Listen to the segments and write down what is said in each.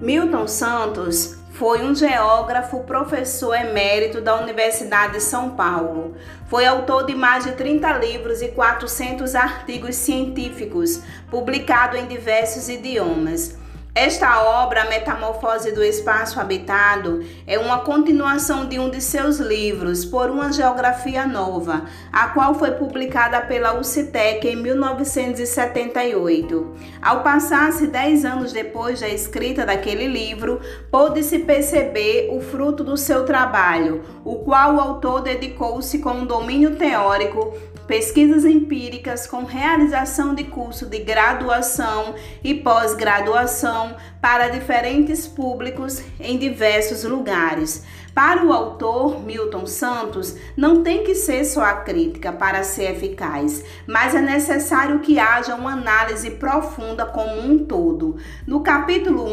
Milton Santos foi um geógrafo, professor emérito da Universidade de São Paulo. Foi autor de mais de 30 livros e 400 artigos científicos, publicado em diversos idiomas. Esta obra, A Metamorfose do Espaço Habitado, é uma continuação de um de seus livros, Por uma Geografia Nova, a qual foi publicada pela UCITEC em 1978. Ao passar-se dez anos depois da escrita daquele livro, pôde-se perceber o fruto do seu trabalho, o qual o autor dedicou-se com um domínio teórico pesquisas empíricas com realização de curso de graduação e pós-graduação para diferentes públicos em diversos lugares. Para o autor Milton Santos, não tem que ser só a crítica para ser eficaz, mas é necessário que haja uma análise profunda como um todo. No capítulo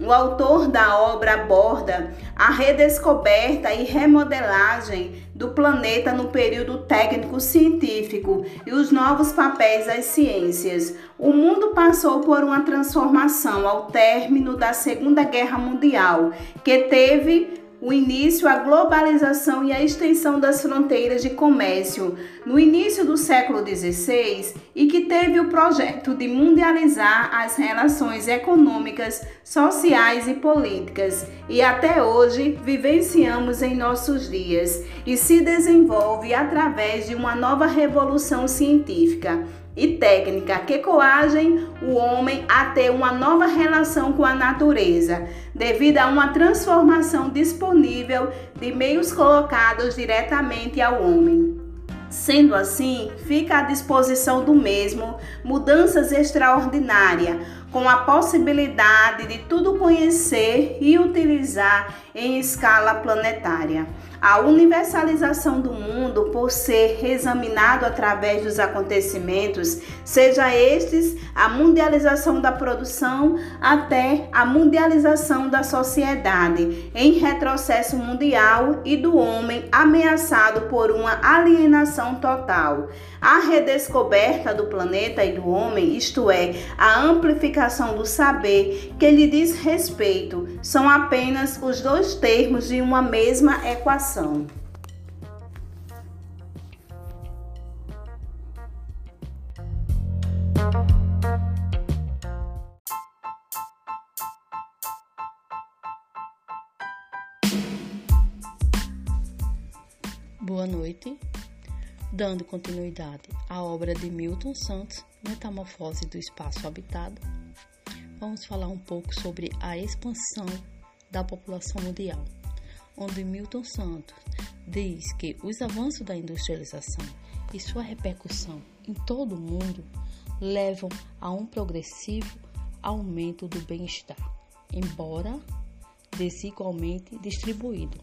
1, o autor da obra aborda a redescoberta e remodelagem do planeta no período técnico-científico e os novos papéis das ciências. O mundo passou por uma transformação ao término da Segunda Guerra Mundial, que teve o início, a globalização e a extensão das fronteiras de comércio no início do século XVI e que teve o projeto de mundializar as relações econômicas, sociais e políticas, e até hoje vivenciamos em nossos dias e se desenvolve através de uma nova revolução científica e técnica que coagem o homem a ter uma nova relação com a natureza, devido a uma transformação disponível de meios colocados diretamente ao homem. Sendo assim, fica à disposição do mesmo mudanças extraordinárias, com a possibilidade de tudo conhecer e utilizar em escala planetária. A universalização do mundo, por ser examinado através dos acontecimentos, seja estes a mundialização da produção até a mundialização da sociedade, em retrocesso mundial e do homem ameaçado por uma alienação total. A redescoberta do planeta e do homem, isto é, a amplificação do saber que lhe diz respeito, são apenas os dois termos de uma mesma equação. Boa noite. Dando continuidade à obra de Milton Santos, Metamorfose do Espaço Habitado, vamos falar um pouco sobre a expansão da população mundial, onde Milton Santos diz que os avanços da industrialização e sua repercussão em todo o mundo levam a um progressivo aumento do bem-estar, embora desigualmente distribuído.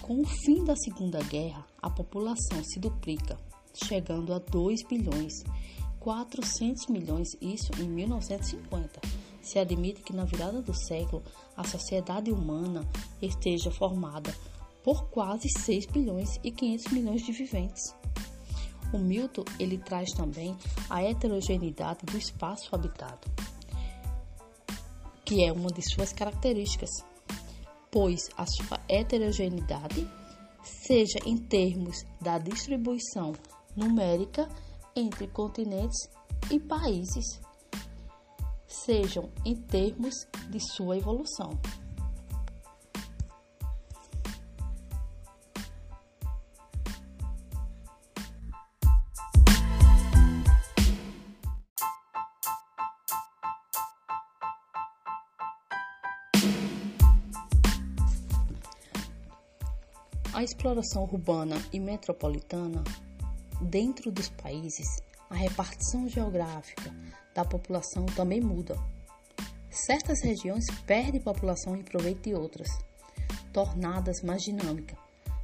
Com o fim da Segunda Guerra, a população se duplica, chegando a 2 bilhões 400 milhões, isso em 1950. Se admite que na virada do século a sociedade humana esteja formada por quase 6 bilhões e 500 milhões de viventes. O Milton ele traz também a heterogeneidade do espaço habitado, que é uma de suas características pois a sua heterogeneidade, seja em termos da distribuição numérica entre continentes e países, sejam em termos de sua evolução. A exploração urbana e metropolitana dentro dos países, a repartição geográfica da população também muda. Certas regiões perdem população em proveito de outras, tornadas mais dinâmicas.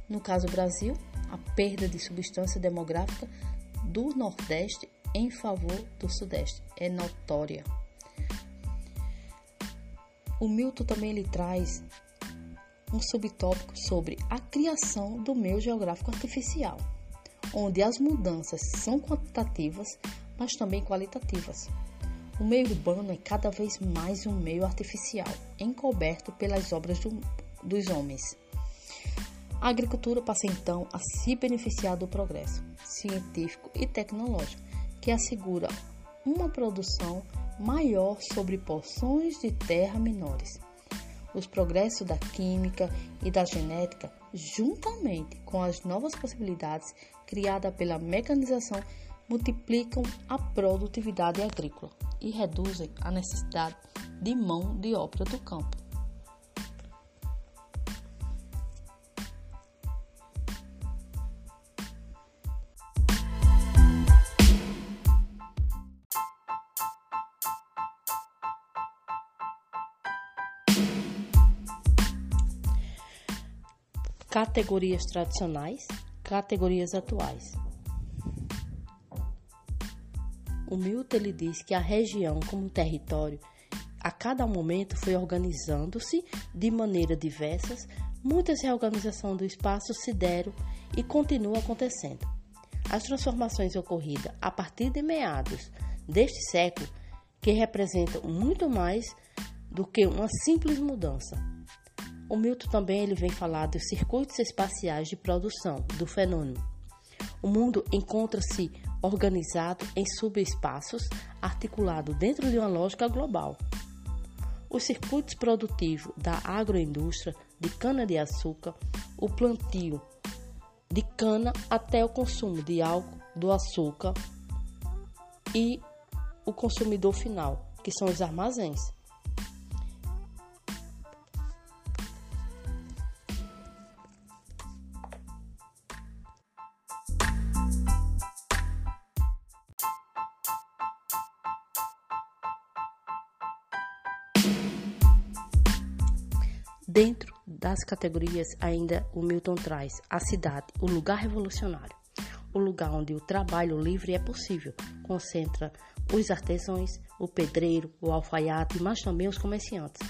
No caso Brasil, a perda de substância demográfica do Nordeste em favor do Sudeste é notória. O Milton também lhe traz um subtópico sobre a criação do meio geográfico artificial, onde as mudanças são quantitativas, mas também qualitativas. O meio urbano é cada vez mais um meio artificial, encoberto pelas obras do, dos homens. A agricultura passa então a se beneficiar do progresso científico e tecnológico, que assegura uma produção maior sobre porções de terra menores. Os progressos da química e da genética, juntamente com as novas possibilidades criadas pela mecanização, multiplicam a produtividade agrícola e reduzem a necessidade de mão de obra do campo. Categorias tradicionais, categorias atuais. O Milton ele diz que a região como território a cada momento foi organizando-se de maneira diversas, muitas reorganizações do espaço se deram e continuam acontecendo. As transformações ocorridas a partir de meados deste século, que representam muito mais do que uma simples mudança, o Milton também ele vem falar dos circuitos espaciais de produção do fenômeno. O mundo encontra-se organizado em subespaços articulado dentro de uma lógica global. Os circuitos produtivos da agroindústria de cana-de-açúcar, o plantio de cana até o consumo de álcool, do açúcar e o consumidor final, que são os armazéns. Dentro das categorias, ainda o Milton traz a cidade, o lugar revolucionário, o lugar onde o trabalho livre é possível, concentra os artesãos, o pedreiro, o alfaiate, mas também os comerciantes.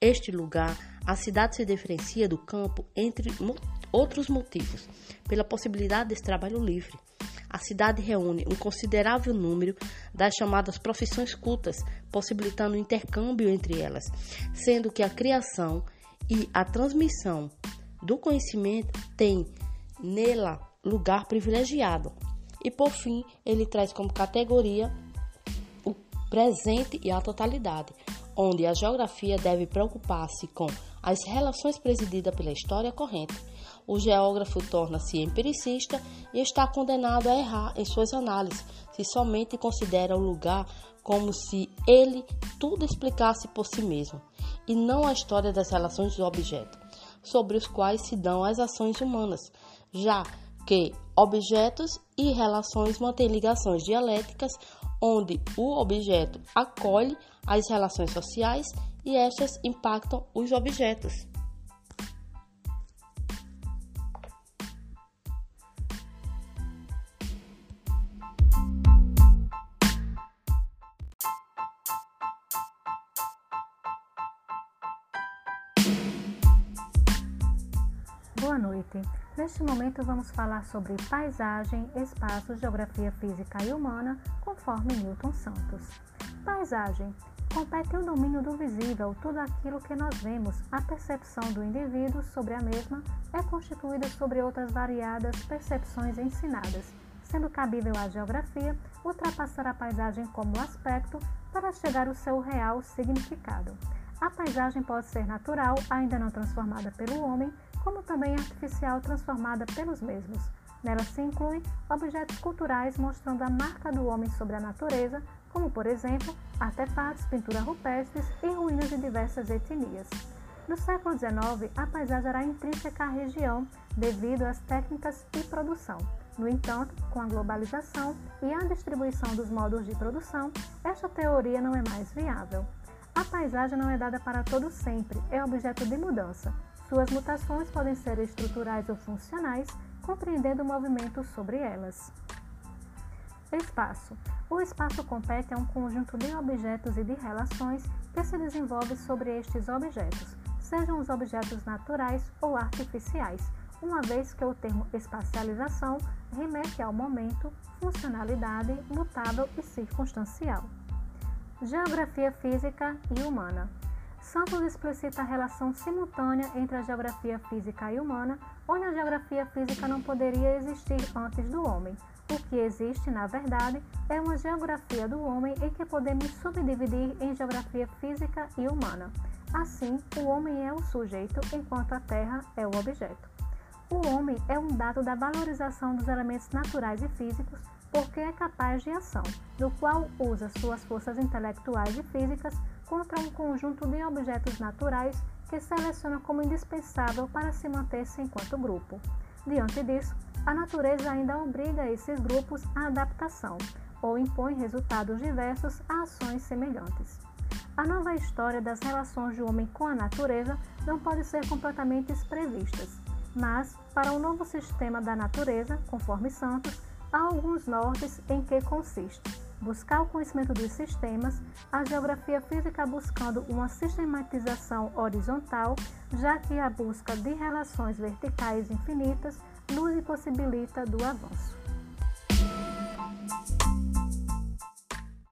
Este lugar, a cidade se diferencia do campo entre outros motivos, pela possibilidade desse trabalho livre. A cidade reúne um considerável número das chamadas profissões cultas, possibilitando o intercâmbio entre elas, sendo que a criação e a transmissão do conhecimento tem nela lugar privilegiado. E por fim, ele traz como categoria o presente e a totalidade, onde a geografia deve preocupar-se com as relações presididas pela história corrente. O geógrafo torna-se empiricista e está condenado a errar em suas análises, se somente considera o lugar como se ele tudo explicasse por si mesmo e não a história das relações do objeto, sobre os quais se dão as ações humanas, já que objetos e relações mantêm ligações dialéticas onde o objeto acolhe as relações sociais e estas impactam os objetos. Neste momento vamos falar sobre paisagem, espaço, geografia física e humana, conforme Newton Santos. Paisagem compete o domínio do visível, tudo aquilo que nós vemos. A percepção do indivíduo sobre a mesma é constituída sobre outras variadas percepções ensinadas, sendo cabível à geografia ultrapassar a paisagem como aspecto para chegar ao seu real significado. A paisagem pode ser natural, ainda não transformada pelo homem, como também artificial transformada pelos mesmos. Nela se incluem objetos culturais mostrando a marca do homem sobre a natureza, como por exemplo artefatos, pinturas rupestres e ruínas de diversas etnias. No século XIX, a paisagem era intrínseca à região devido às técnicas de produção. No entanto, com a globalização e a distribuição dos modos de produção, esta teoria não é mais viável. A paisagem não é dada para todo sempre, é objeto de mudança, suas mutações podem ser estruturais ou funcionais, compreendendo o movimento sobre elas. Espaço. O espaço compete a um conjunto de objetos e de relações que se desenvolve sobre estes objetos, sejam os objetos naturais ou artificiais, uma vez que o termo espacialização remete ao momento, funcionalidade, mutável e circunstancial. Geografia Física e Humana. Santos explicita a relação simultânea entre a geografia física e humana, onde a geografia física não poderia existir antes do homem. O que existe, na verdade, é uma geografia do homem em que podemos subdividir em geografia física e humana. Assim, o homem é o sujeito, enquanto a Terra é o objeto. O homem é um dado da valorização dos elementos naturais e físicos porque é capaz de ação, do qual usa suas forças intelectuais e físicas contra um conjunto de objetos naturais que seleciona como indispensável para se manter-se enquanto grupo. Diante disso, a natureza ainda obriga esses grupos à adaptação ou impõe resultados diversos a ações semelhantes. A nova história das relações do homem com a natureza não pode ser completamente previstas, mas, para um novo sistema da natureza, conforme Santos, há alguns nortes em que consiste buscar o conhecimento dos sistemas, a geografia física buscando uma sistematização horizontal, já que a busca de relações verticais infinitas nos impossibilita do avanço.